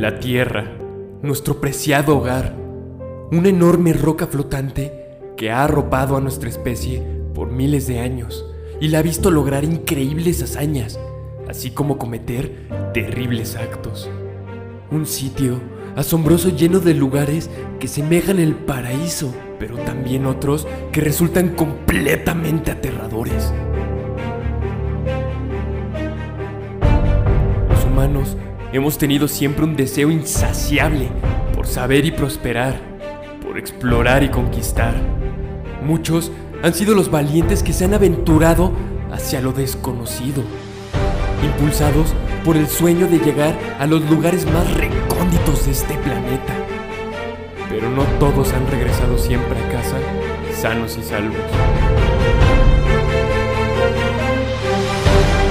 La Tierra, nuestro preciado hogar, una enorme roca flotante que ha arropado a nuestra especie por miles de años y la ha visto lograr increíbles hazañas, así como cometer terribles actos. Un sitio asombroso lleno de lugares que semejan el paraíso, pero también otros que resultan completamente aterradores. Los humanos hemos tenido siempre un deseo insaciable por saber y prosperar, por explorar y conquistar. Muchos han sido los valientes que se han aventurado hacia lo desconocido, impulsados por el sueño de llegar a los lugares más recónditos de este planeta. Pero no todos han regresado siempre a casa sanos y salvos.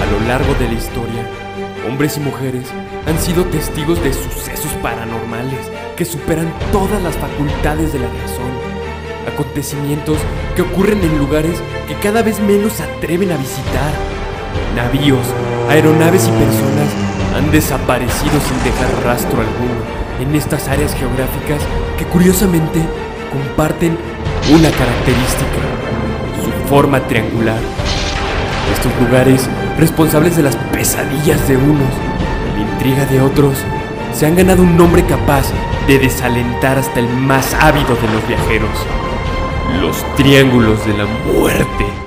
A lo largo de la historia, hombres y mujeres han sido testigos de sucesos paranormales que superan todas las facultades de la razón. Acontecimientos que ocurren en lugares que cada vez menos se atreven a visitar. Navíos, aeronaves y personas han desaparecido sin dejar rastro alguno en estas áreas geográficas que curiosamente comparten una característica, su forma triangular. Estos lugares, responsables de las pesadillas de unos y la intriga de otros, se han ganado un nombre capaz de desalentar hasta el más ávido de los viajeros. Los Triángulos de la Muerte.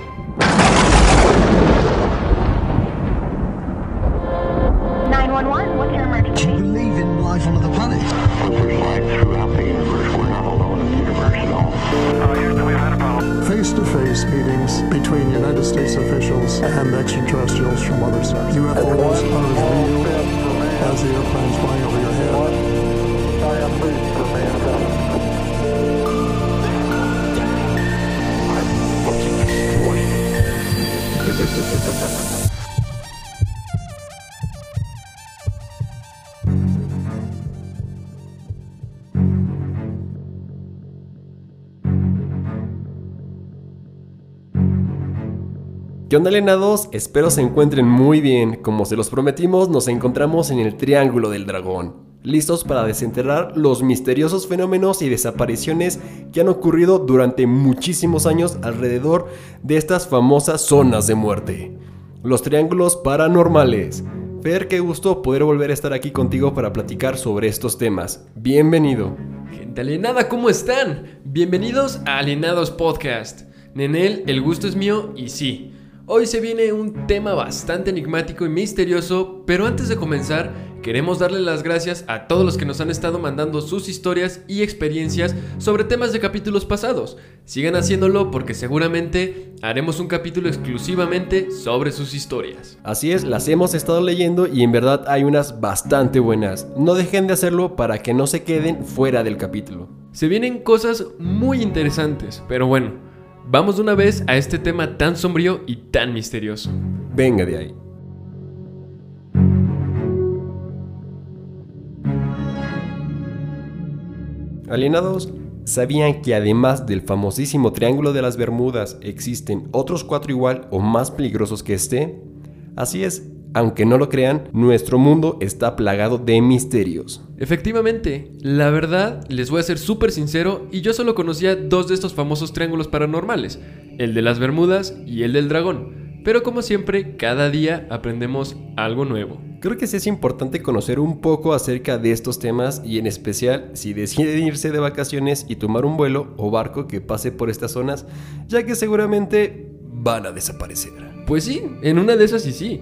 ¿Qué onda, alienados? Espero se encuentren muy bien. Como se los prometimos, nos encontramos en el Triángulo del Dragón, listos para desenterrar los misteriosos fenómenos y desapariciones que han ocurrido durante muchísimos años alrededor de estas famosas zonas de muerte. Los triángulos paranormales. Fer, qué gusto poder volver a estar aquí contigo para platicar sobre estos temas. Bienvenido. Gente alienada, ¿cómo están? Bienvenidos a Alienados Podcast. Nenel, el gusto es mío y sí. Hoy se viene un tema bastante enigmático y misterioso, pero antes de comenzar, queremos darle las gracias a todos los que nos han estado mandando sus historias y experiencias sobre temas de capítulos pasados. Sigan haciéndolo porque seguramente haremos un capítulo exclusivamente sobre sus historias. Así es, las hemos estado leyendo y en verdad hay unas bastante buenas. No dejen de hacerlo para que no se queden fuera del capítulo. Se vienen cosas muy interesantes, pero bueno, vamos de una vez a este tema tan sombrío y tan misterioso. Venga de ahí. Alienados, ¿sabían que además del famosísimo Triángulo de las Bermudas existen otros cuatro igual o más peligrosos que este? Así es, aunque no lo crean, nuestro mundo está plagado de misterios. Efectivamente, la verdad, les voy a ser súper sincero y yo solo conocía dos de estos famosos triángulos paranormales, el de las Bermudas y el del dragón. Pero como siempre, cada día aprendemos algo nuevo. Creo que sí es importante conocer un poco acerca de estos temas y en especial si deciden irse de vacaciones y tomar un vuelo o barco que pase por estas zonas, ya que seguramente van a desaparecer. Pues sí, en una de esas sí sí.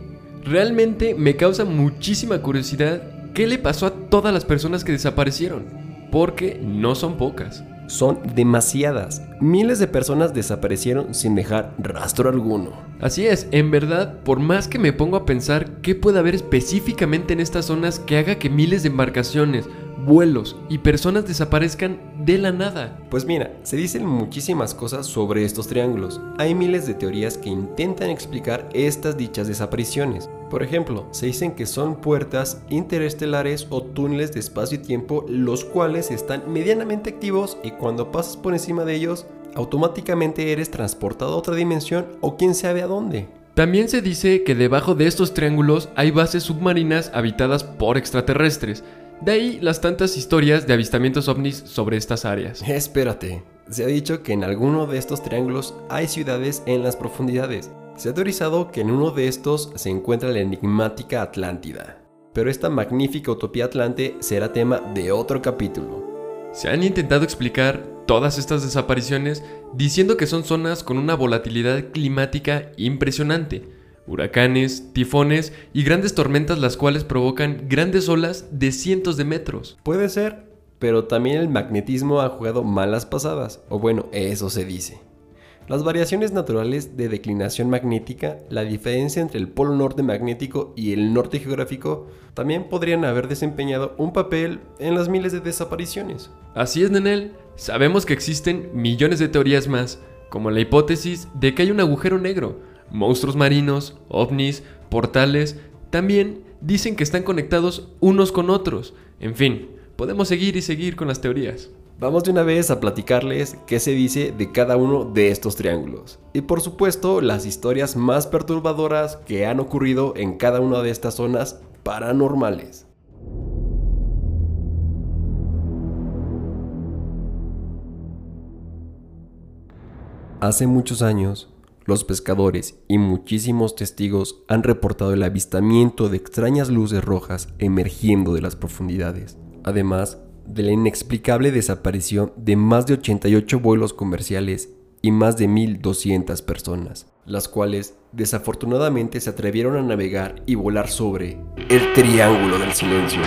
Realmente me causa muchísima curiosidad qué le pasó a todas las personas que desaparecieron, porque no son pocas. Son demasiadas. Miles de personas desaparecieron sin dejar rastro alguno. Así es, en verdad, por más que me pongo a pensar qué puede haber específicamente en estas zonas que haga que miles de embarcaciones, vuelos y personas desaparezcan de la nada. Pues mira, se dicen muchísimas cosas sobre estos triángulos. Hay miles de teorías que intentan explicar estas dichas desapariciones. Por ejemplo, se dicen que son puertas interestelares o túneles de espacio y tiempo los cuales están medianamente activos y cuando pasas por encima de ellos, automáticamente eres transportado a otra dimensión o quién sabe a dónde. También se dice que debajo de estos triángulos hay bases submarinas habitadas por extraterrestres, De ahí las tantas historias de avistamientos ovnis sobre estas áreas. Espérate, se ha dicho que en alguno de estos triángulos hay ciudades en las profundidades. Se ha teorizado que en uno de estos se encuentra la enigmática Atlántida. Pero esta magnífica utopía atlante será tema de otro capítulo. Se han intentado explicar todas estas desapariciones diciendo que son zonas con una volatilidad climática impresionante, huracanes, tifones y grandes tormentas las cuales provocan grandes olas de cientos de metros. Puede ser, pero también el magnetismo ha jugado malas pasadas, o bueno, eso se dice. Las variaciones naturales de declinación magnética, la diferencia entre el polo norte magnético y el norte geográfico, también podrían haber desempeñado un papel en las miles de desapariciones. Así es, Nenel. Sabemos que existen millones de teorías más, como la hipótesis de que hay un agujero negro, monstruos marinos, ovnis, portales. También dicen que están conectados unos con otros. En fin, podemos seguir y seguir con las teorías. Vamos de una vez a platicarles qué se dice de cada uno de estos triángulos. Y por supuesto, las historias más perturbadoras que han ocurrido en cada una de estas zonas paranormales. Hace muchos años, los pescadores y muchísimos testigos han reportado el avistamiento de extrañas luces rojas emergiendo de las profundidades. Además, de la inexplicable desaparición de más de 88 vuelos comerciales y más de 1.200 personas, las cuales desafortunadamente se atrevieron a navegar y volar sobre el Triángulo del Silencio.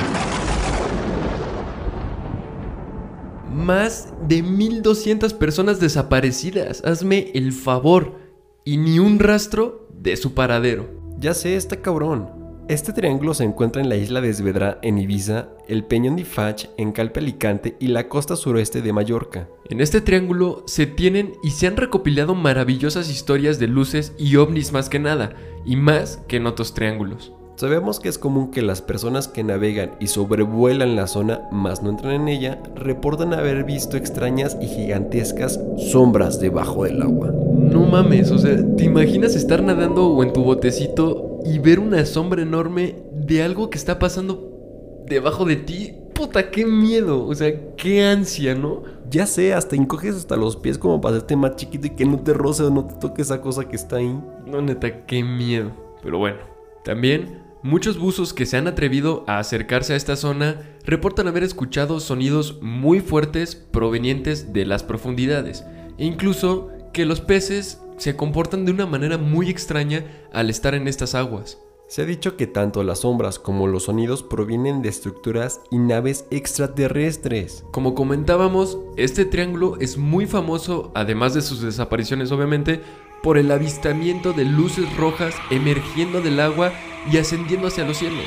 Más de 1200 personas desaparecidas, hazme el favor, y ni un rastro de su paradero. Ya sé, está cabrón. Este triángulo se encuentra en la isla de Esvedra, en Ibiza, el Peñón de Fach, en Calpe Alicante y la costa suroeste de Mallorca. En este triángulo se tienen y se han recopilado maravillosas historias de luces y ovnis más que nada, y más que en otros triángulos. Sabemos que es común que las personas que navegan y sobrevuelan la zona, más no entran en ella, reportan haber visto extrañas y gigantescas sombras debajo del agua. No mames, o sea, ¿te imaginas estar nadando o en tu botecito y ver una sombra enorme de algo que está pasando debajo de ti? Puta, qué miedo, o sea, qué ansia, ¿no? Ya sé, hasta encoges hasta los pies como para hacerte más chiquito y que no te roce o no te toque esa cosa que está ahí. No, neta, qué miedo. Pero bueno, también Muchos buzos que se han atrevido a acercarse a esta zona reportan haber escuchado sonidos muy fuertes provenientes de las profundidades e incluso que los peces se comportan de una manera muy extraña al estar en estas aguas. Se ha dicho que tanto las sombras como los sonidos provienen de estructuras y naves extraterrestres. Como comentábamos, este triángulo es muy famoso, además de sus desapariciones obviamente, por el avistamiento de luces rojas emergiendo del agua y ascendiendo hacia los cielos.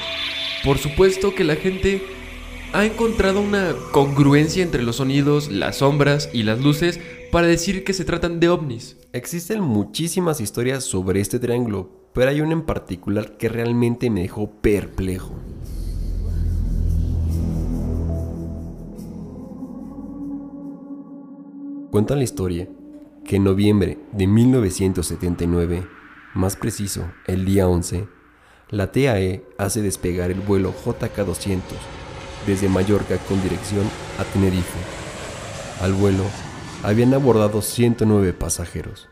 Por supuesto que la gente ha encontrado una congruencia entre los sonidos, las sombras y las luces para decir que se tratan de ovnis. Existen muchísimas historias sobre este triángulo, pero hay una en particular que realmente me dejó perplejo. Cuenta la historia que en noviembre de 1979, más preciso, el día 11, la TAE hace despegar el vuelo JK200 desde Mallorca con dirección a Tenerife. Al vuelo habían abordado 109 pasajeros.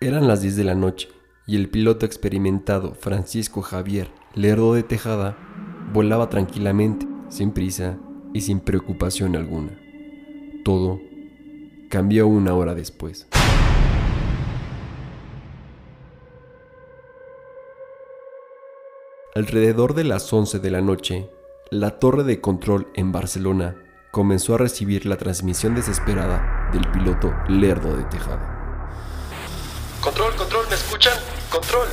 Eran las 10 de la noche y el piloto experimentado Francisco Javier Lerdo de Tejada volaba tranquilamente, sin prisa y sin preocupación alguna. Todo cambió una hora después. Alrededor de las 11 de la noche, la torre de control en Barcelona comenzó a recibir la transmisión desesperada del piloto Lerdo de Tejada. Control, control, ¿me escuchan? Control.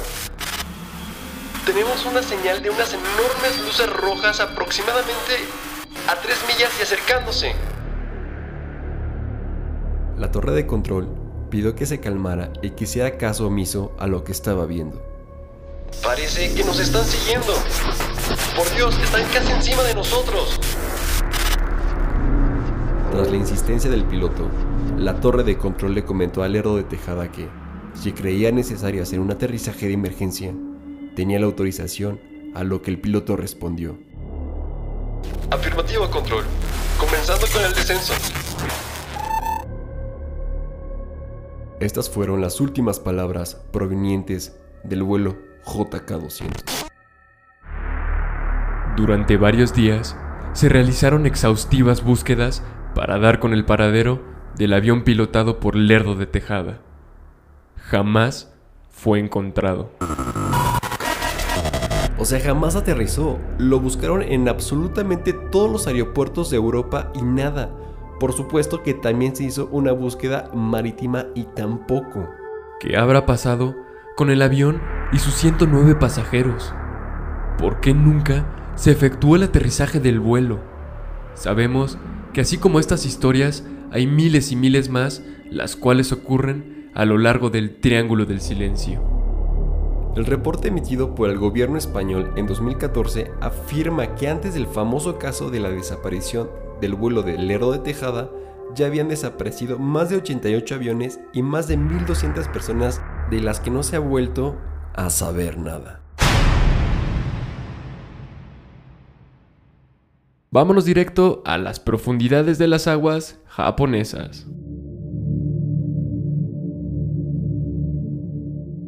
Tenemos una señal de unas enormes luces rojas aproximadamente a 3 millas y acercándose. La torre de control pidió que se calmara y que hiciera caso omiso a lo que estaba viendo. Parece que nos están siguiendo. Por Dios, están casi encima de nosotros. Tras la insistencia del piloto, la torre de control le comentó al Lerdo de Tejada que, si creía necesario hacer un aterrizaje de emergencia, tenía la autorización, a lo que el piloto respondió. Afirmativo, control. Comenzando con el descenso. Estas fueron las últimas palabras provenientes del vuelo JK200. Durante varios días se realizaron exhaustivas búsquedas para dar con el paradero del avión pilotado por Lerdo de Tejada. Jamás fue encontrado. O sea, jamás aterrizó. Lo buscaron en absolutamente todos los aeropuertos de Europa y nada. Por supuesto que también se hizo una búsqueda marítima y tampoco. ¿Qué habrá pasado con el avión y sus 109 pasajeros? ¿Por qué nunca se efectuó el aterrizaje del vuelo? Sabemos que así como estas historias, hay miles y miles más las cuales ocurren a lo largo del Triángulo del Silencio. El reporte emitido por el gobierno español en 2014 afirma que antes del famoso caso de la desaparición del vuelo de Lerdo de Tejada, ya habían desaparecido más de 88 aviones y más de 1.200 personas de las que no se ha vuelto a saber nada. Vámonos directo a las profundidades de las aguas japonesas.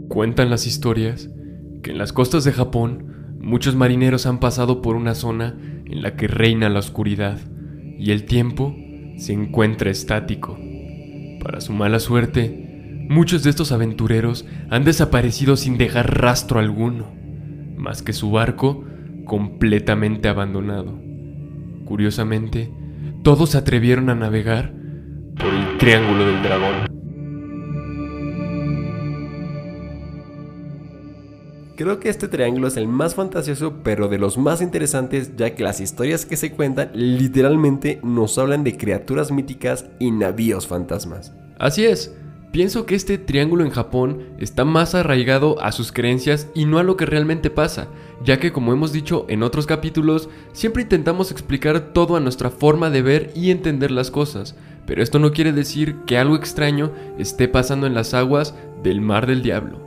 Cuentan las historias que en las costas de Japón muchos marineros han pasado por una zona en la que reina la oscuridad y el tiempo se encuentra estático. Para su mala suerte, muchos de estos aventureros han desaparecido sin dejar rastro alguno, más que su barco completamente abandonado. Curiosamente, todos se atrevieron a navegar por el Triángulo del Dragón. Creo que este triángulo es el más fantasioso, pero de los más interesantes, ya que las historias que se cuentan literalmente nos hablan de criaturas míticas y navíos fantasmas. Así es, pienso que este triángulo en Japón está más arraigado a sus creencias y no a lo que realmente pasa, ya que como hemos dicho en otros capítulos, siempre intentamos explicar todo a nuestra forma de ver y entender las cosas, pero esto no quiere decir que algo extraño esté pasando en las aguas del Mar del Diablo.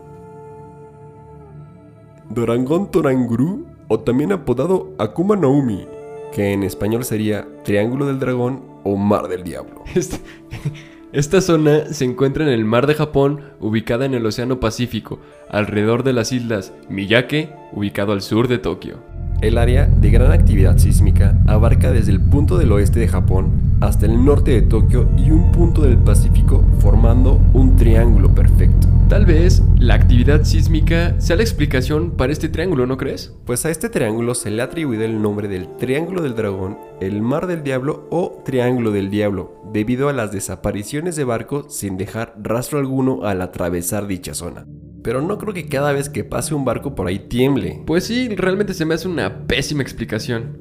Dorangón Toranguru, o también apodado Akuma no Umi, que en español sería Triángulo del Dragón o Mar del Diablo. Esta zona se encuentra en el Mar de Japón, ubicada en el Océano Pacífico, alrededor de las islas Miyake, ubicado al sur de Tokio. El área de gran actividad sísmica abarca desde el punto del oeste de Japón hasta el norte de Tokio y un punto del Pacífico formando un triángulo perfecto. Tal vez la actividad sísmica sea la explicación para este triángulo, ¿no crees? Pues a este triángulo se le ha atribuido el nombre del Triángulo del Dragón, el Mar del Diablo o Triángulo del Diablo, debido a las desapariciones de barcos sin dejar rastro alguno al atravesar dicha zona. Pero no creo que cada vez que pase un barco por ahí tiemble. Pues sí, realmente se me hace una pésima explicación.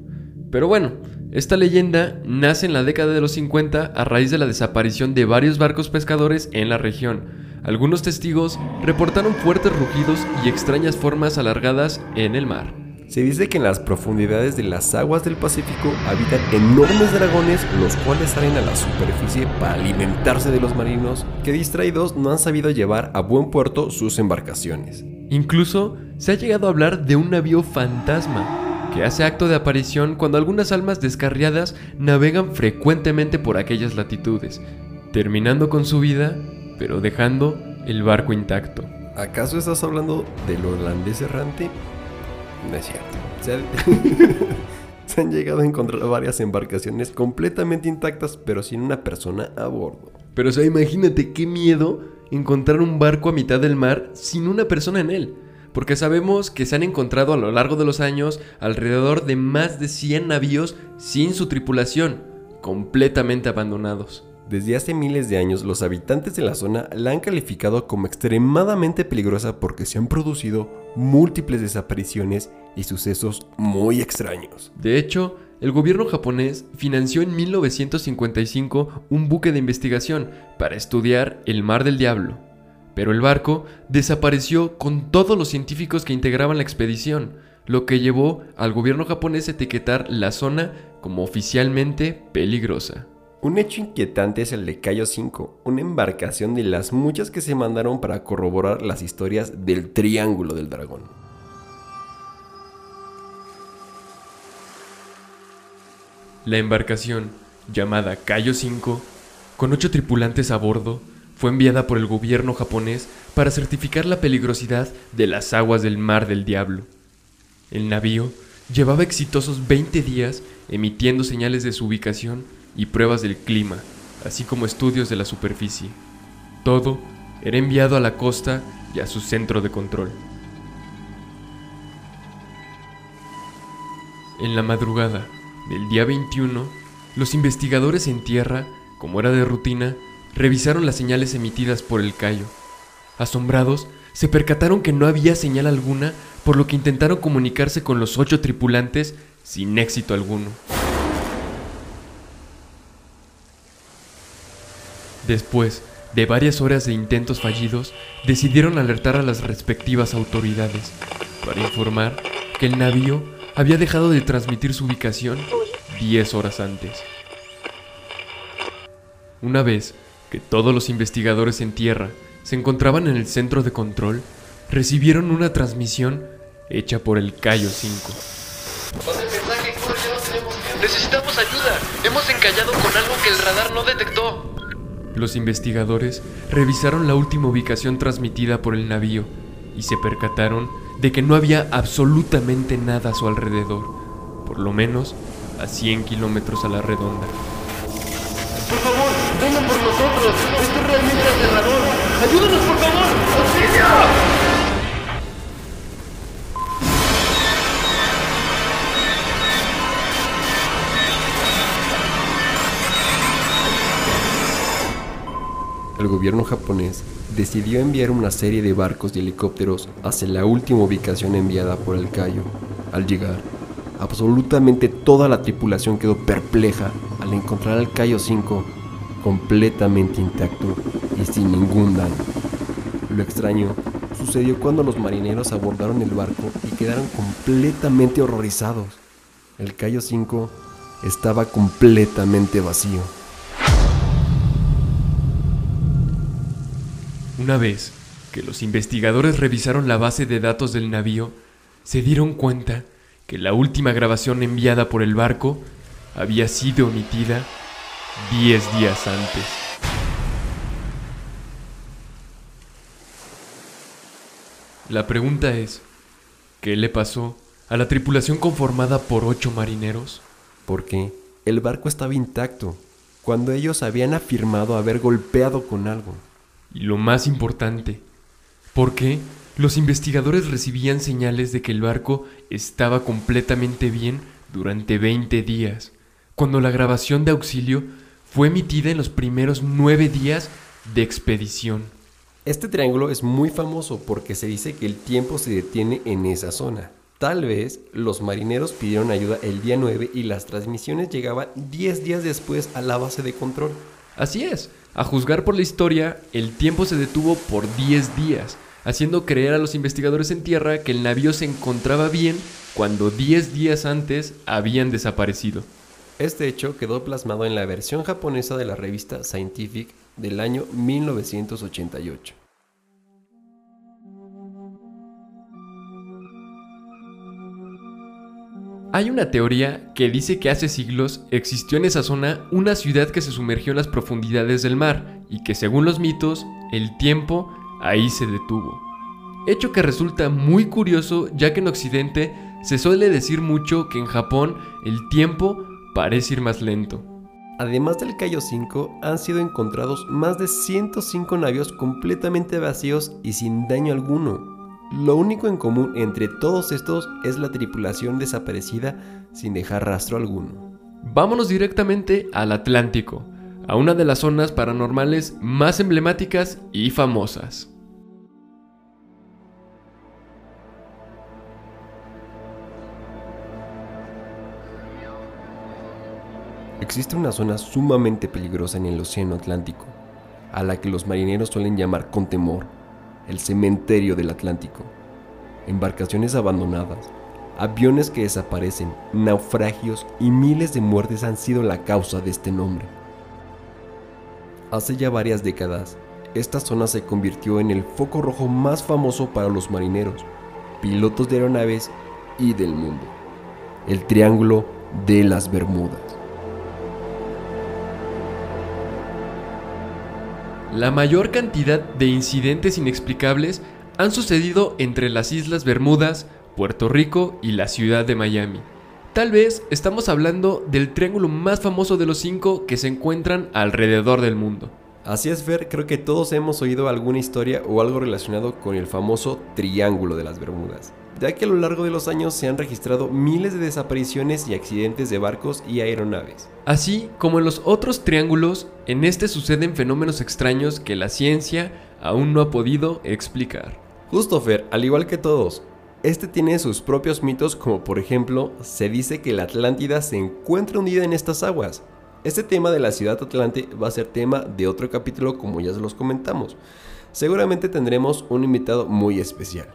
Pero bueno, esta leyenda nace en la década de los 50 a raíz de la desaparición de varios barcos pescadores en la región. Algunos testigos reportaron fuertes rugidos y extrañas formas alargadas en el mar. Se dice que en las profundidades de las aguas del Pacífico habitan enormes dragones, los cuales salen a la superficie para alimentarse de los marinos, que distraídos no han sabido llevar a buen puerto sus embarcaciones. Incluso se ha llegado a hablar de un navío fantasma que hace acto de aparición cuando algunas almas descarriadas navegan frecuentemente por aquellas latitudes, terminando con su vida, pero dejando el barco intacto. ¿Acaso estás hablando del holandés errante? No es cierto. Se, ha- se han llegado a encontrar varias embarcaciones completamente intactas, pero sin una persona a bordo. Pero o sea, imagínate qué miedo encontrar un barco a mitad del mar sin una persona en él. Porque sabemos que se han encontrado a lo largo de los años alrededor de más de 100 navíos sin su tripulación, completamente abandonados. Desde hace miles de años, los habitantes de la zona la han calificado como extremadamente peligrosa porque se han producido múltiples desapariciones y sucesos muy extraños. De hecho, el gobierno japonés financió en 1955 un buque de investigación para estudiar el Mar del Diablo. Pero el barco desapareció con todos los científicos que integraban la expedición, lo que llevó al gobierno japonés a etiquetar la zona como oficialmente peligrosa. Un hecho inquietante es el de Cayo 5, una embarcación de las muchas que se mandaron para corroborar las historias del Triángulo del Dragón. La embarcación, llamada Cayo 5, con ocho tripulantes a bordo, fue enviada por el gobierno japonés para certificar la peligrosidad de las aguas del Mar del Diablo. El navío llevaba exitosos 20 días emitiendo señales de su ubicación y pruebas del clima, así como estudios de la superficie. Todo era enviado a la costa y a su centro de control. En la madrugada del día 21, los investigadores en tierra, como era de rutina, revisaron las señales emitidas por el Cayo. Asombrados, se percataron que no había señal alguna, por lo que intentaron comunicarse con los ocho tripulantes sin éxito alguno. Después de varias horas de intentos fallidos, decidieron alertar a las respectivas autoridades para informar que el navío había dejado de transmitir su ubicación 10 horas antes. Una vez que todos los investigadores en tierra se encontraban en el centro de control, recibieron una transmisión hecha por el Cayo 5. Pasa el mensaje, Cor, ya no tenemos tiempo. Necesitamos ayuda. Hemos encallado con algo que el radar no detectó. Los investigadores revisaron la última ubicación transmitida por el navío y se percataron de que no había absolutamente nada a su alrededor, por lo menos a 100 kilómetros a la redonda. Por favor, vengan por nosotros. Esto es realmente aterrador. Ayúdanos, por favor. ¡Auxilio! El gobierno japonés decidió enviar una serie de barcos y helicópteros hacia la última ubicación enviada por el Cayo. Al llegar, absolutamente toda la tripulación quedó perpleja al encontrar al Cayo 5 completamente intacto y sin ningún daño. Lo extraño sucedió cuando los marineros abordaron el barco y quedaron completamente horrorizados. El Cayo 5 estaba completamente vacío. Una vez que los investigadores revisaron la base de datos del navío, se dieron cuenta que la última grabación enviada por el barco había sido omitida 10 días antes. La pregunta es, ¿qué le pasó a la tripulación conformada por ocho marineros? Porque el barco estaba intacto, cuando ellos habían afirmado haber golpeado con algo. Y lo más importante, ¿por qué los investigadores recibían señales de que el barco estaba completamente bien durante 20 días, cuando la grabación de auxilio fue emitida en los primeros nueve días de expedición? Este triángulo es muy famoso porque se dice que el tiempo se detiene en esa zona. Tal vez los marineros pidieron ayuda el día 9 y las transmisiones llegaban 10 días después a la base de control. Así es, a juzgar por la historia, el tiempo se detuvo por 10 días, haciendo creer a los investigadores en tierra que el navío se encontraba bien cuando 10 días antes habían desaparecido. Este hecho quedó plasmado en la versión japonesa de la revista Scientific del año 1988. Hay una teoría que dice que hace siglos existió en esa zona una ciudad que se sumergió en las profundidades del mar y que según los mitos, el tiempo ahí se detuvo. Hecho que resulta muy curioso ya que en Occidente se suele decir mucho que en Japón el tiempo parece ir más lento. Además del Cayo 5, han sido encontrados más de 105 navíos completamente vacíos y sin daño alguno. Lo único en común entre todos estos es la tripulación desaparecida sin dejar rastro alguno. Vámonos directamente al Atlántico, a una de las zonas paranormales más emblemáticas y famosas. Existe una zona sumamente peligrosa en el Océano Atlántico, a la que los marineros suelen llamar con temor el cementerio del Atlántico. Embarcaciones abandonadas, aviones que desaparecen, naufragios y miles de muertes han sido la causa de este nombre. Hace ya varias décadas, esta zona se convirtió en el foco rojo más famoso para los marineros, pilotos de aeronaves y del mundo. El Triángulo de las Bermudas. La mayor cantidad de incidentes inexplicables han sucedido entre las Islas Bermudas, Puerto Rico y la ciudad de Miami. Tal vez estamos hablando del triángulo más famoso de los cinco que se encuentran alrededor del mundo. Así es, Fer, creo que todos hemos oído alguna historia o algo relacionado con el famoso Triángulo de las Bermudas, ya que a lo largo de los años se han registrado miles de desapariciones y accidentes de barcos y aeronaves. Así como en los otros triángulos, en este suceden fenómenos extraños que la ciencia aún no ha podido explicar. Justo, Fer, al igual que todos, este tiene sus propios mitos como por ejemplo, se dice que la Atlántida se encuentra hundida en estas aguas, este tema de la ciudad Atlante va a ser tema de otro capítulo como ya se los comentamos. Seguramente tendremos un invitado muy especial.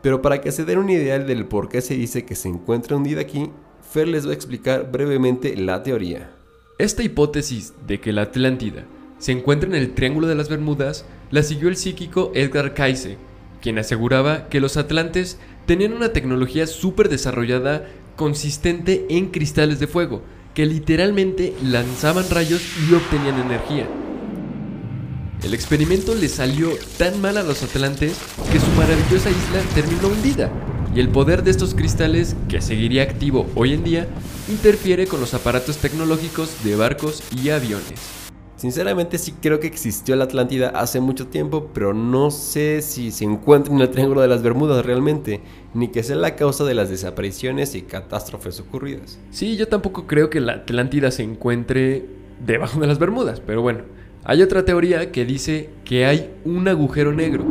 Pero para que se den una idea del por qué se dice que se encuentra hundida aquí, Fer les va a explicar brevemente la teoría. Esta hipótesis de que la Atlántida se encuentra en el Triángulo de las Bermudas la siguió el psíquico Edgar Cayce, quien aseguraba que los atlantes tenían una tecnología súper desarrollada consistente en cristales de fuego, que literalmente lanzaban rayos y obtenían energía. El experimento le salió tan mal a los atlantes que su maravillosa isla terminó hundida, y el poder de estos cristales, que seguiría activo hoy en día, interfiere con los aparatos tecnológicos de barcos y aviones. Sinceramente sí creo que existió la Atlántida hace mucho tiempo, pero no sé si se encuentra en el Triángulo de las Bermudas realmente, ni que sea la causa de las desapariciones y catástrofes ocurridas. Sí, yo tampoco creo que la Atlántida se encuentre debajo de las Bermudas, pero bueno, hay otra teoría que dice que hay un agujero negro.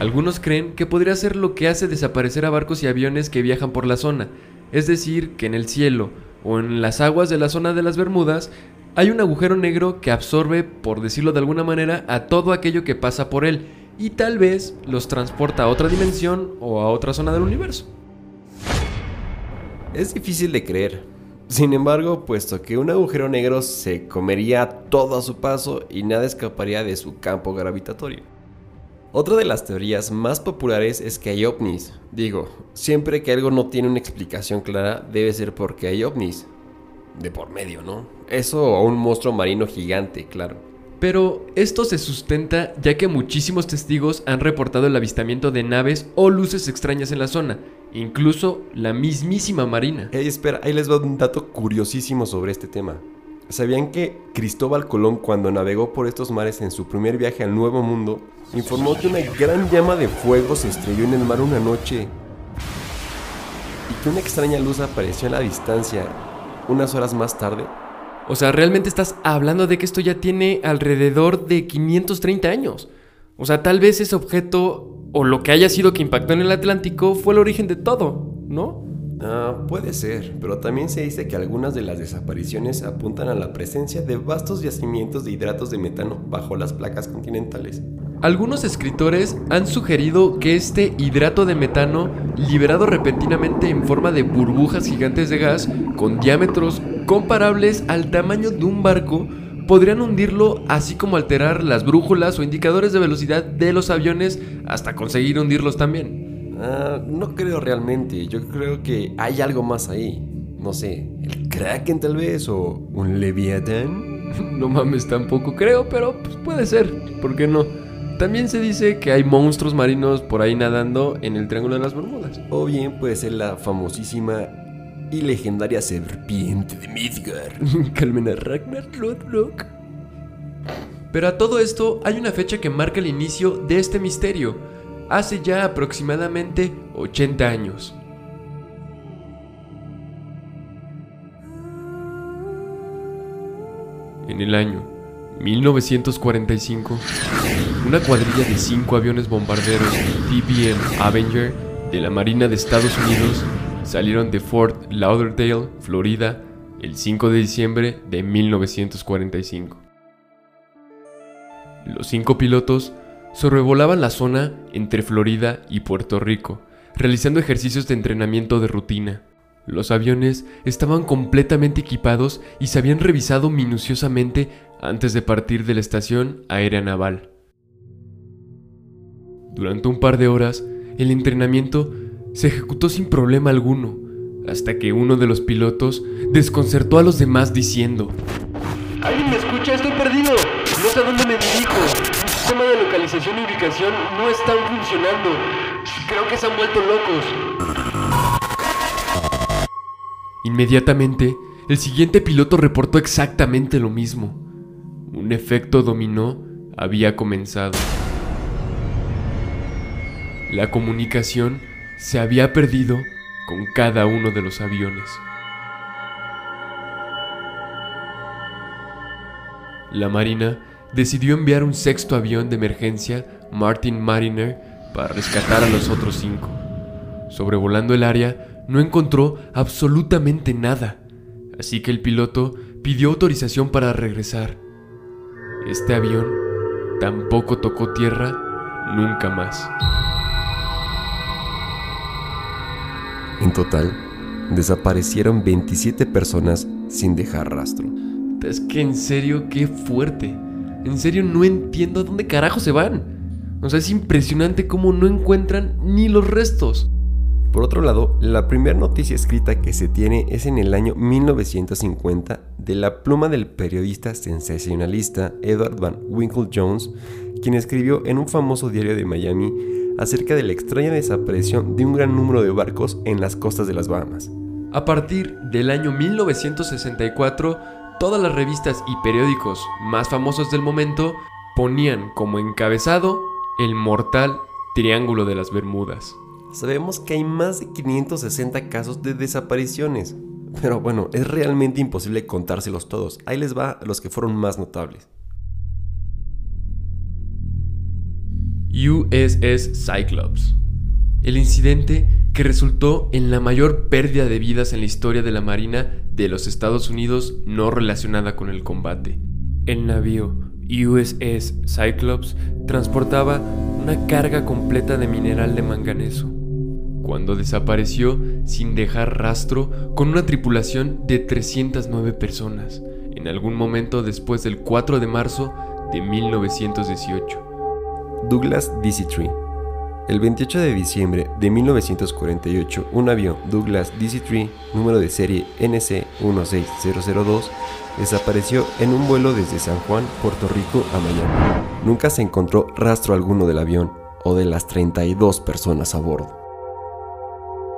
Algunos creen que podría ser lo que hace desaparecer a barcos y aviones que viajan por la zona, es decir, que en el cielo o en las aguas de la zona de las Bermudas hay un agujero negro que absorbe, por decirlo de alguna manera, a todo aquello que pasa por él y tal vez los transporta a otra dimensión o a otra zona del universo. Es difícil de creer. Sin embargo, puesto que un agujero negro se comería todo a su paso y nada escaparía de su campo gravitatorio. Otra de las teorías más populares es que hay ovnis. Digo, siempre que algo no tiene una explicación clara, debe ser porque hay ovnis. De por medio, ¿no? Eso o un monstruo marino gigante, claro. Pero esto se sustenta ya que muchísimos testigos han reportado el avistamiento de naves o luces extrañas en la zona, incluso la mismísima Marina. Hey, espera, ahí les va un dato curiosísimo sobre este tema. ¿Sabían que Cristóbal Colón cuando navegó por estos mares en su primer viaje al Nuevo Mundo, informó que una gran llama de fuego se estrelló en el mar una noche y que una extraña luz apareció a la distancia unas horas más tarde? O sea, realmente estás hablando de que esto ya tiene alrededor de 530 años. O sea, tal vez ese objeto o lo que haya sido que impactó en el Atlántico fue el origen de todo, ¿no? Ah, puede ser, pero también se dice que algunas de las desapariciones apuntan a la presencia de vastos yacimientos de hidratos de metano bajo las placas continentales. Algunos escritores han sugerido que este hidrato de metano, liberado repentinamente en forma de burbujas gigantes de gas con diámetros comparables al tamaño de un barco, podrían hundirlo así como alterar las brújulas o indicadores de velocidad de los aviones hasta conseguir hundirlos también. Ah, no creo realmente. Yo creo que hay algo más ahí. No sé, el Kraken tal vez o un Leviathan. no mames, tampoco creo, pero pues, puede ser. ¿Por qué no? También se dice que hay monstruos marinos por ahí nadando en el Triángulo de las Bermudas. O bien puede ser la famosísima y legendaria serpiente de Midgard. Calmen a Ragnar Lodbrok. Pero a todo esto hay una fecha que marca el inicio de este misterio hace ya aproximadamente 80 años. En el año 1945, una cuadrilla de cinco aviones bombarderos TBM Avenger de la Marina de Estados Unidos salieron de Fort Lauderdale, Florida, el 5 de diciembre de 1945. Los cinco pilotos sobrevolaban la zona entre Florida y Puerto Rico, realizando ejercicios de entrenamiento de rutina. Los aviones estaban completamente equipados y se habían revisado minuciosamente antes de partir de la estación aérea naval. Durante un par de horas, el entrenamiento se ejecutó sin problema alguno, hasta que uno de los pilotos desconcertó a los demás diciendo, ¿Alguien me escucha? Estoy perdido. No sé dónde localización y ubicación no están funcionando. Creo que se han vuelto locos. Inmediatamente, el siguiente piloto reportó exactamente lo mismo. Un efecto dominó había comenzado. La comunicación se había perdido con cada uno de los aviones. La Marina decidió enviar un sexto avión de emergencia, Martin Mariner, para rescatar a los otros cinco. Sobrevolando el área, no encontró absolutamente nada, así que el piloto pidió autorización para regresar. Este avión tampoco tocó tierra nunca más. En total, desaparecieron 27 personas sin dejar rastro. Es que en serio, qué fuerte. En serio, no entiendo a dónde carajo se van. O sea, es impresionante cómo no encuentran ni los restos. Por otro lado, la primera noticia escrita que se tiene es en el año 1950 de la pluma del periodista sensacionalista Edward Van Winkle Jones, quien escribió en un famoso diario de Miami acerca de la extraña desaparición de un gran número de barcos en las costas de las Bahamas. A partir del año 1964, todas las revistas y periódicos más famosos del momento ponían como encabezado el mortal Triángulo de las Bermudas. Sabemos que hay más de 560 casos de desapariciones, pero bueno, es realmente imposible contárselos todos. Ahí les va los que fueron más notables. USS Cyclops. El incidente que resultó en la mayor pérdida de vidas en la historia de la Marina de los Estados Unidos no relacionada con el combate. El navío USS Cyclops transportaba una carga completa de mineral de manganeso. Cuando desapareció sin dejar rastro con una tripulación de 309 personas, en algún momento después del 4 de marzo de 1918. Douglas DC-3. El 28 de diciembre de 1948, un avión Douglas DC-3, número de serie NC16002, desapareció en un vuelo desde San Juan, Puerto Rico a Miami. Nunca se encontró rastro alguno del avión o de las 32 personas a bordo.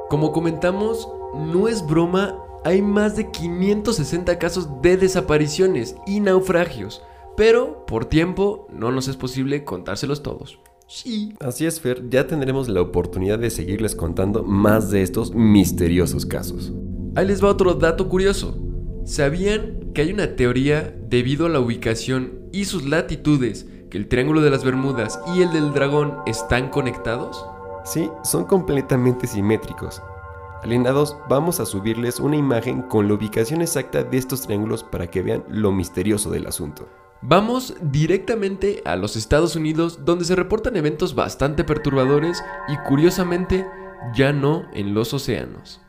Como comentamos, no es broma, hay más de 560 casos de desapariciones y naufragios, pero por tiempo no nos es posible contárselos todos. Sí. Así es, Fer, ya tendremos la oportunidad de seguirles contando más de estos misteriosos casos. Ahí les va otro dato curioso. ¿Sabían que hay una teoría debido a la ubicación y sus latitudes que el Triángulo de las Bermudas y el del Dragón están conectados? Sí, son completamente simétricos. Alienados, vamos a subirles una imagen con la ubicación exacta de estos triángulos para que vean lo misterioso del asunto. Vamos directamente a los Estados Unidos donde se reportan eventos bastante perturbadores y curiosamente ya no en los océanos.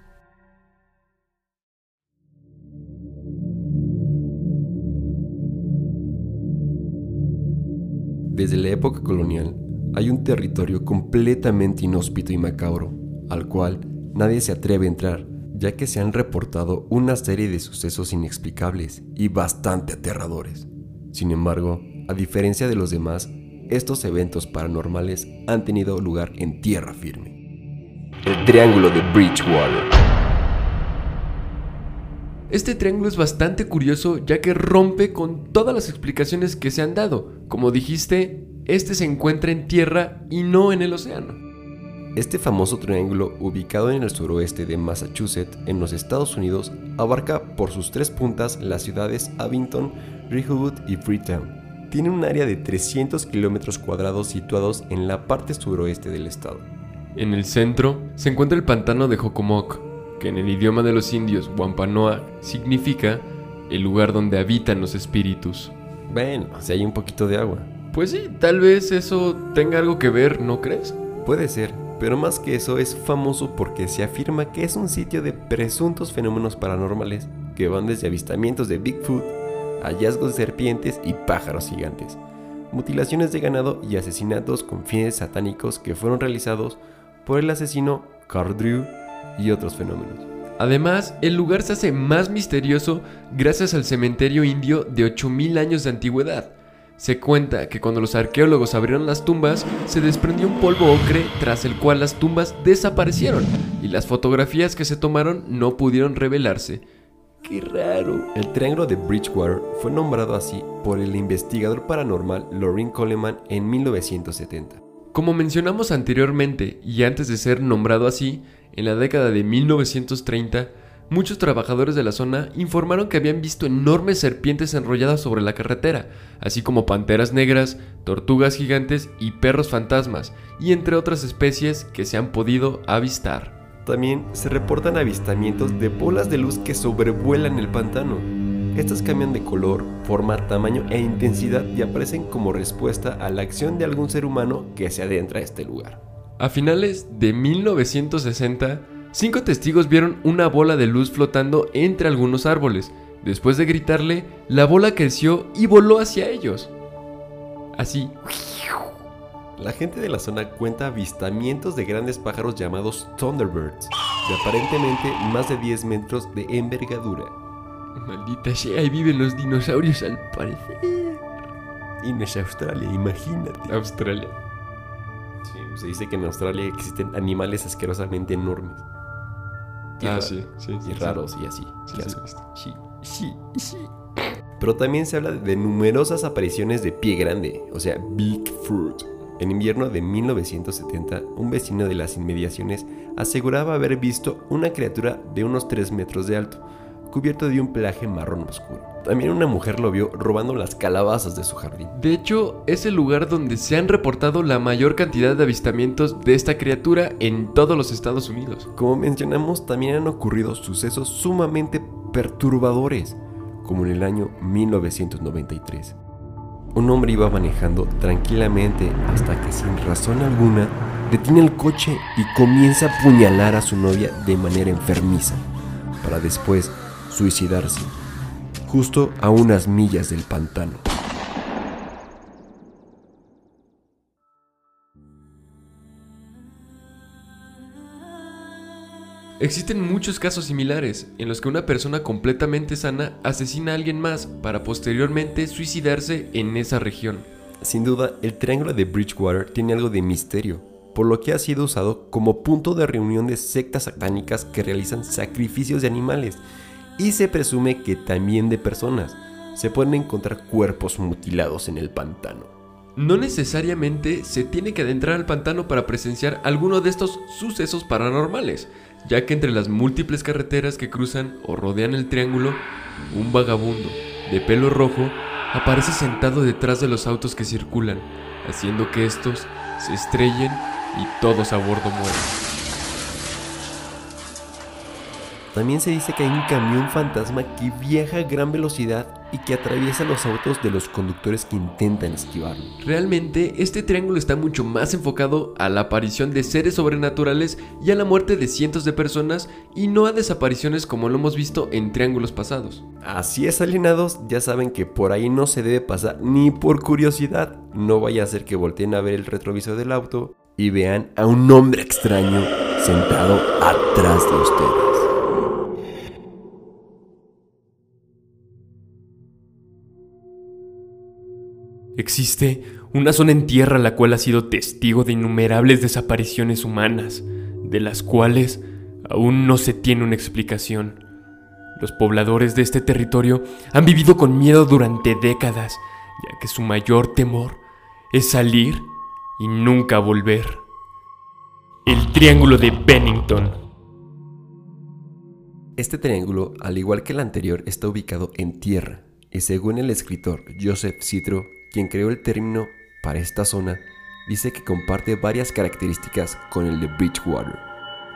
Desde la época colonial hay un territorio completamente inhóspito y macabro, al cual nadie se atreve a entrar, ya que se han reportado una serie de sucesos inexplicables y bastante aterradores. Sin embargo, a diferencia de los demás, estos eventos paranormales han tenido lugar en tierra firme. El Triángulo de Bridgewater. Este triángulo es bastante curioso ya que rompe con todas las explicaciones que se han dado. Como dijiste, este se encuentra en tierra y no en el océano. Este famoso triángulo, ubicado en el suroeste de Massachusetts, en los Estados Unidos, abarca por sus tres puntas las ciudades Abington, Rehoboth y Freetown. Tiene un área de 300 kilómetros cuadrados situados en la parte suroeste del estado. En el centro se encuentra el pantano de Jocomoc, que en el idioma de los indios Wampanoag significa el lugar donde habitan los espíritus. Bueno, si hay un poquito de agua. Pues sí, tal vez eso tenga algo que ver, ¿no crees? Puede ser, pero más que eso es famoso porque se afirma que es un sitio de presuntos fenómenos paranormales que van desde avistamientos de Bigfoot, hallazgos de serpientes y pájaros gigantes, mutilaciones de ganado y asesinatos con fines satánicos que fueron realizados por el asesino Carl Drew y otros fenómenos. Además, el lugar se hace más misterioso gracias al cementerio indio de 8000 años de antigüedad. Se cuenta que cuando los arqueólogos abrieron las tumbas, se desprendió un polvo ocre tras el cual las tumbas desaparecieron y las fotografías que se tomaron no pudieron revelarse. ¡Qué raro! El Triángulo de Bridgewater fue nombrado así por el investigador paranormal Lorraine Coleman en 1970. Como mencionamos anteriormente y antes de ser nombrado así, en la década de 1930, muchos trabajadores de la zona informaron que habían visto enormes serpientes enrolladas sobre la carretera, así como panteras negras, tortugas gigantes y perros fantasmas, y entre otras especies que se han podido avistar. También se reportan avistamientos de bolas de luz que sobrevuelan el pantano. Estas cambian de color, forma, tamaño e intensidad y aparecen como respuesta a la acción de algún ser humano que se adentra a este lugar. A finales de 1960, cinco testigos vieron una bola de luz flotando entre algunos árboles. Después de gritarle, la bola creció y voló hacia ellos. Así. La gente de la zona cuenta avistamientos de grandes pájaros llamados Thunderbirds, de aparentemente más de 10 metros de envergadura. Maldita sea, ahí viven los dinosaurios al parecer. Y no es Australia, imagínate. Australia. Sí, se dice que en Australia existen animales asquerosamente enormes. Y Ah, sí, sí, sí, Y raros y así. Sí, sí, sí. Pero también se habla de numerosas apariciones de pie grande, o sea, Bigfoot. En invierno de 1970, un vecino de las inmediaciones aseguraba haber visto una criatura de unos 3 metros de alto, cubierto de un pelaje marrón oscuro. También una mujer lo vio robando las calabazas de su jardín. De hecho, es el lugar donde se han reportado la mayor cantidad de avistamientos de esta criatura en todos los Estados Unidos. Como mencionamos, también han ocurrido sucesos sumamente perturbadores, como en el año 1993. Un hombre iba manejando tranquilamente hasta que sin razón alguna detiene el coche y comienza a apuñalar a su novia de manera enfermiza, para después suicidarse, justo a unas millas del pantano. Existen muchos casos similares en los que una persona completamente sana asesina a alguien más para posteriormente suicidarse en esa región. Sin duda, el Triángulo de Bridgewater tiene algo de misterio, por lo que ha sido usado como punto de reunión de sectas satánicas que realizan sacrificios de animales y se presume que también de personas. Se pueden encontrar cuerpos mutilados en el pantano. No necesariamente se tiene que adentrar al pantano para presenciar alguno de estos sucesos paranormales, ya que entre las múltiples carreteras que cruzan o rodean el triángulo, un vagabundo de pelo rojo aparece sentado detrás de los autos que circulan, haciendo que estos se estrellen y todos a bordo mueran. También se dice que hay un camión fantasma que viaja a gran velocidad y que atraviesa los autos de los conductores que intentan esquivarlo. Realmente, este triángulo está mucho más enfocado a la aparición de seres sobrenaturales y a la muerte de cientos de personas y no a desapariciones como lo hemos visto en triángulos pasados. Así es, alienados, ya saben que por ahí no se debe pasar ni por curiosidad. No vaya a ser que volteen a ver el retrovisor del auto y vean a un hombre extraño sentado atrás de ustedes. Existe una zona en tierra la cual ha sido testigo de innumerables desapariciones humanas, de las cuales aún no se tiene una explicación. Los pobladores de este territorio han vivido con miedo durante décadas, ya que su mayor temor es salir y nunca volver. El Triángulo de Bennington. Este triángulo, al igual que el anterior, está ubicado en tierra y según el escritor Joseph Citro, quien creó el término para esta zona, dice que comparte varias características con el de Bridgewater.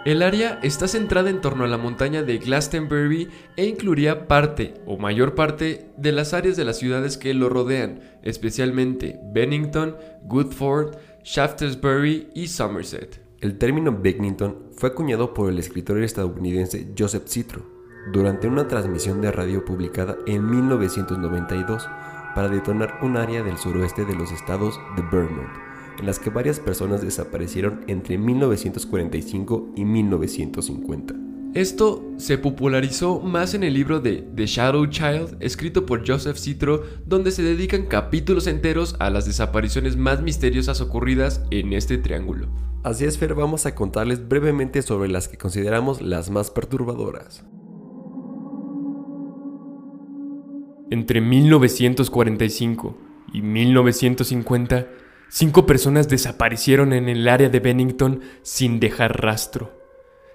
El área está centrada en torno a la montaña de Glastonbury e incluiría parte o mayor parte de las áreas de las ciudades que lo rodean, especialmente Bennington, Woodford, Shaftesbury y Somerset. El término Bennington fue acuñado por el escritor estadounidense Joseph Citro durante una transmisión de radio publicada en 1992 para detonar un área del suroeste de los estados de Vermont, en las que varias personas desaparecieron entre 1945 y 1950. Esto se popularizó más en el libro de The Shadow Child, escrito por Joseph Citro, donde se dedican capítulos enteros a las desapariciones más misteriosas ocurridas en este triángulo. Así es, Fer, vamos a contarles brevemente sobre las que consideramos las más perturbadoras. Entre 1945 y 1950, cinco personas desaparecieron en el área de Bennington sin dejar rastro.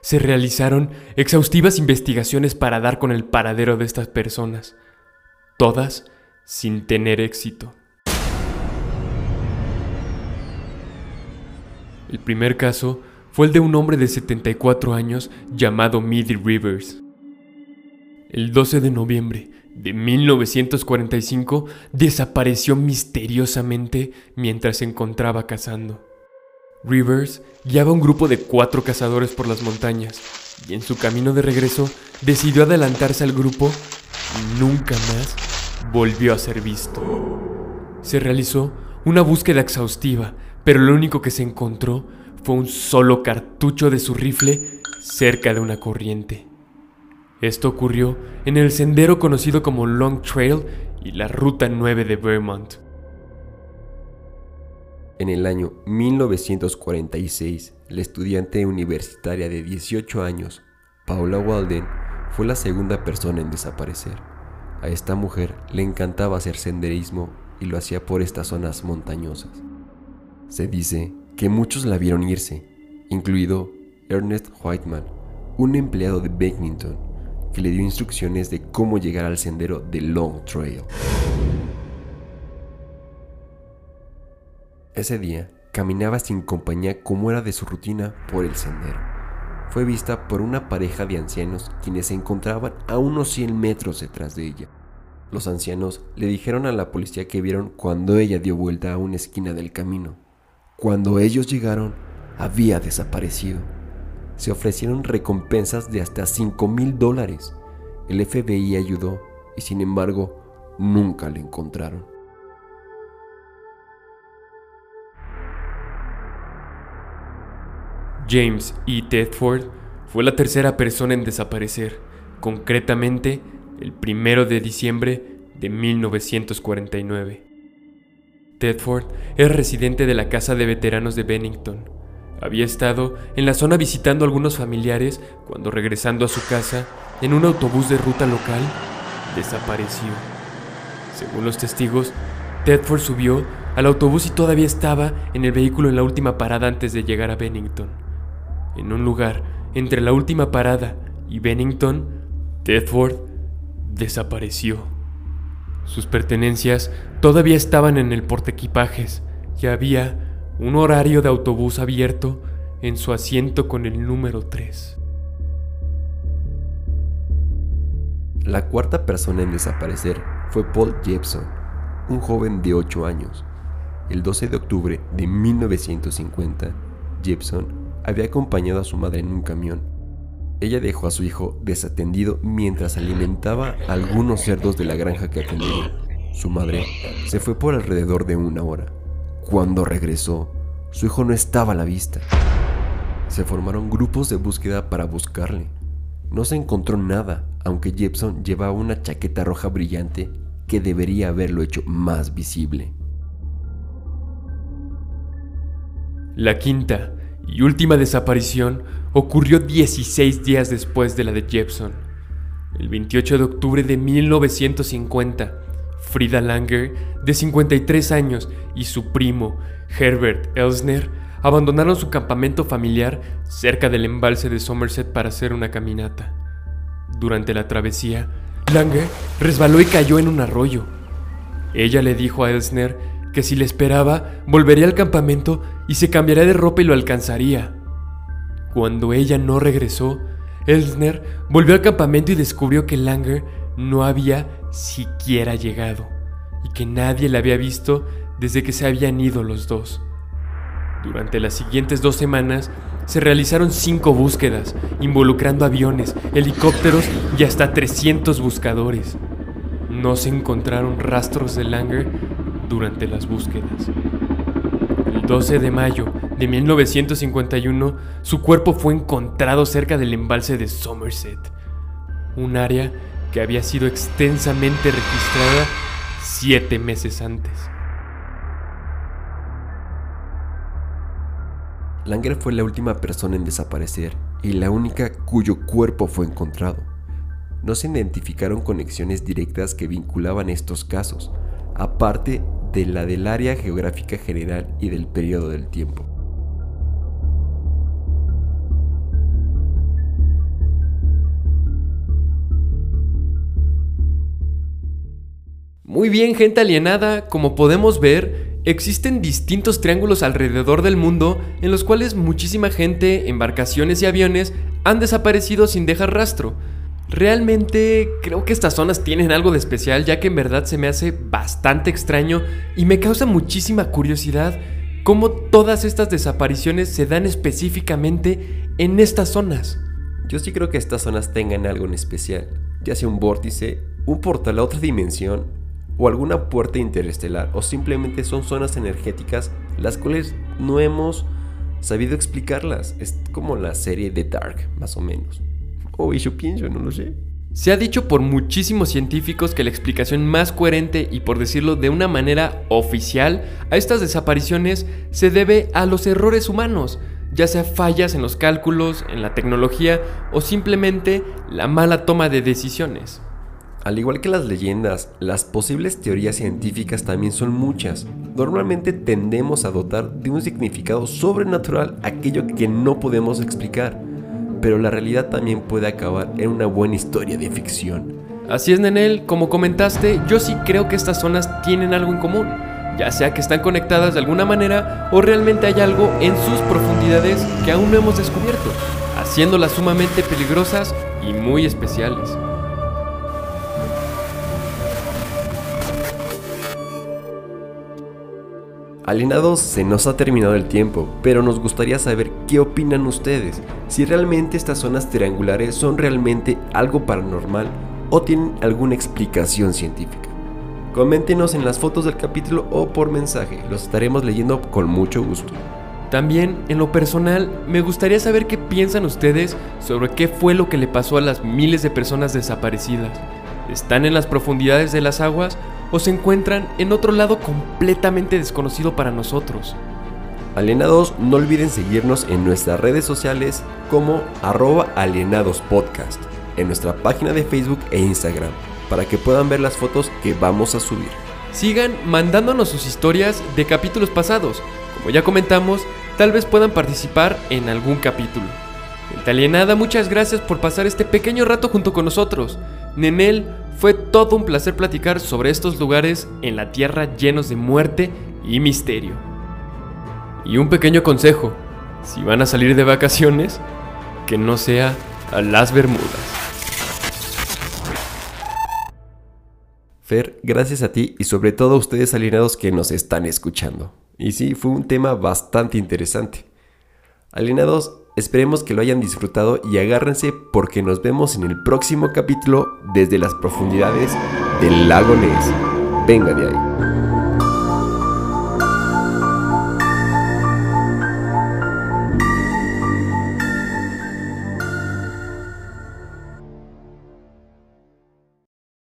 Se realizaron exhaustivas investigaciones para dar con el paradero de estas personas, todas sin tener éxito. El primer caso fue el de un hombre de 74 años llamado Midi Rivers. El 12 de noviembre de 1945 desapareció misteriosamente mientras se encontraba cazando. Rivers guiaba un grupo de cuatro cazadores por las montañas y en su camino de regreso decidió adelantarse al grupo y nunca más volvió a ser visto. Se realizó una búsqueda exhaustiva, pero lo único que se encontró fue un solo cartucho de su rifle cerca de una corriente. Esto ocurrió en el sendero conocido como Long Trail y la Ruta 9 de Vermont. En el año 1946, la estudiante universitaria de 18 años, Paula Walden, fue la segunda persona en desaparecer. A esta mujer le encantaba hacer senderismo y lo hacía por estas zonas montañosas. Se dice que muchos la vieron irse, incluido Ernest Whiteman, un empleado de Bennington, que le dio instrucciones de cómo llegar al sendero de Long Trail. Ese día caminaba sin compañía como era de su rutina por el sendero. Fue vista por una pareja de ancianos quienes se encontraban a unos 100 metros detrás de ella. Los ancianos le dijeron a la policía que vieron cuando ella dio vuelta a una esquina del camino. Cuando ellos llegaron, había desaparecido. Se ofrecieron recompensas de hasta 5 mil dólares. El FBI ayudó y sin embargo nunca la encontraron. James E. Tedford fue la tercera persona en desaparecer, concretamente el primero de diciembre de 1949. Tedford era residente de la casa de veteranos de Bennington. Había estado en la zona visitando a algunos familiares cuando regresando a su casa en un autobús de ruta local, desapareció. Según los testigos, Tedford subió al autobús y todavía estaba en el vehículo en la última parada antes de llegar a Bennington. En un lugar entre la última parada y Bennington, Tedford desapareció. Sus pertenencias todavía estaban en el portequipajes y había un horario de autobús abierto en su asiento con el número 3. La cuarta persona en desaparecer fue Paul Jepson, un joven de 8 años. El 12 de octubre de 1950, Jepson había acompañado a su madre en un camión. Ella dejó a su hijo desatendido mientras alimentaba a algunos cerdos de la granja que atendía. Su madre se fue por alrededor de una hora. Cuando regresó, su hijo no estaba a la vista. Se formaron grupos de búsqueda para buscarle. No se encontró nada, aunque Jepson llevaba una chaqueta roja brillante que debería haberlo hecho más visible. La quinta y última desaparición ocurrió 16 días después de la de Jepson. El 28 de octubre de 1950, Frida Langer, de 53 años, y su primo, Herbert Elsner, abandonaron su campamento familiar cerca del embalse de Somerset para hacer una caminata. Durante la travesía, Langer resbaló y cayó en un arroyo. Ella le dijo a Elsner que si le esperaba, volvería al campamento y se cambiaría de ropa y lo alcanzaría. Cuando ella no regresó, Elsner volvió al campamento y descubrió que Langer no había siquiera llegado y que nadie la había visto desde que se habían ido los dos. Durante las siguientes dos semanas se realizaron cinco búsquedas, involucrando aviones, helicópteros y hasta 300 buscadores. No se encontraron rastros de Langer durante las búsquedas. El 12 de mayo de 1951, su cuerpo fue encontrado cerca del embalse de Somerset, un área que había sido extensamente registrada siete meses antes. Langer fue la última persona en desaparecer y la única cuyo cuerpo fue encontrado. No se identificaron conexiones directas que vinculaban estos casos, aparte de la del área geográfica general y del periodo del tiempo. Muy bien, gente alienada, como podemos ver, existen distintos triángulos alrededor del mundo en los cuales muchísima gente, embarcaciones y aviones han desaparecido sin dejar rastro. Realmente creo que estas zonas tienen algo de especial ya que en verdad se me hace bastante extraño y me causa muchísima curiosidad cómo todas estas desapariciones se dan específicamente en estas zonas. Yo sí creo que estas zonas tengan algo en especial, ya sea un vórtice, un portal a otra dimensión o alguna puerta interestelar o simplemente son zonas energéticas las cuales no hemos sabido explicarlas. Es como la serie de Dark, más o menos. O yo pienso, no lo sé. Se ha dicho por muchísimos científicos que la explicación más coherente y por decirlo de una manera oficial a estas desapariciones se debe a los errores humanos, ya sea fallas en los cálculos, en la tecnología o simplemente la mala toma de decisiones. Al igual que las leyendas, las posibles teorías científicas también son muchas. Normalmente tendemos a dotar de un significado sobrenatural aquello que no podemos explicar, pero la realidad también puede acabar en una buena historia de ficción. Así es, Nenel, como comentaste, yo sí creo que estas zonas tienen algo en común, ya sea que están conectadas de alguna manera o realmente hay algo en sus profundidades que aún no hemos descubierto, haciéndolas sumamente peligrosas y muy especiales. Alienados, se nos ha terminado el tiempo, pero nos gustaría saber qué opinan ustedes, si realmente estas zonas triangulares son realmente algo paranormal o tienen alguna explicación científica. Coméntenos en las fotos del capítulo o por mensaje, los estaremos leyendo con mucho gusto. También, en lo personal, me gustaría saber qué piensan ustedes sobre qué fue lo que le pasó a las miles de personas desaparecidas. ¿Están en las profundidades de las aguas o se encuentran en otro lado completamente desconocido para nosotros. Alienados, no olviden seguirnos en nuestras redes sociales como arroba alienadospodcast, en nuestra página de Facebook e Instagram, para que puedan ver las fotos que vamos a subir. Sigan mandándonos sus historias de capítulos pasados. Como ya comentamos, tal vez puedan participar en algún capítulo. Gente alienada, muchas gracias por pasar este pequeño rato junto con nosotros. Nenel, fue todo un placer platicar sobre estos lugares en la Tierra llenos de muerte y misterio. Y un pequeño consejo, si van a salir de vacaciones, que no sea a las Bermudas. Fer, gracias a ti y sobre todo a ustedes alienados que nos están escuchando. Y sí, fue un tema bastante interesante. Alienados, Esperemos que lo hayan disfrutado y agárrense porque nos vemos en el próximo capítulo desde las profundidades del lago Ness. Venga de ahí.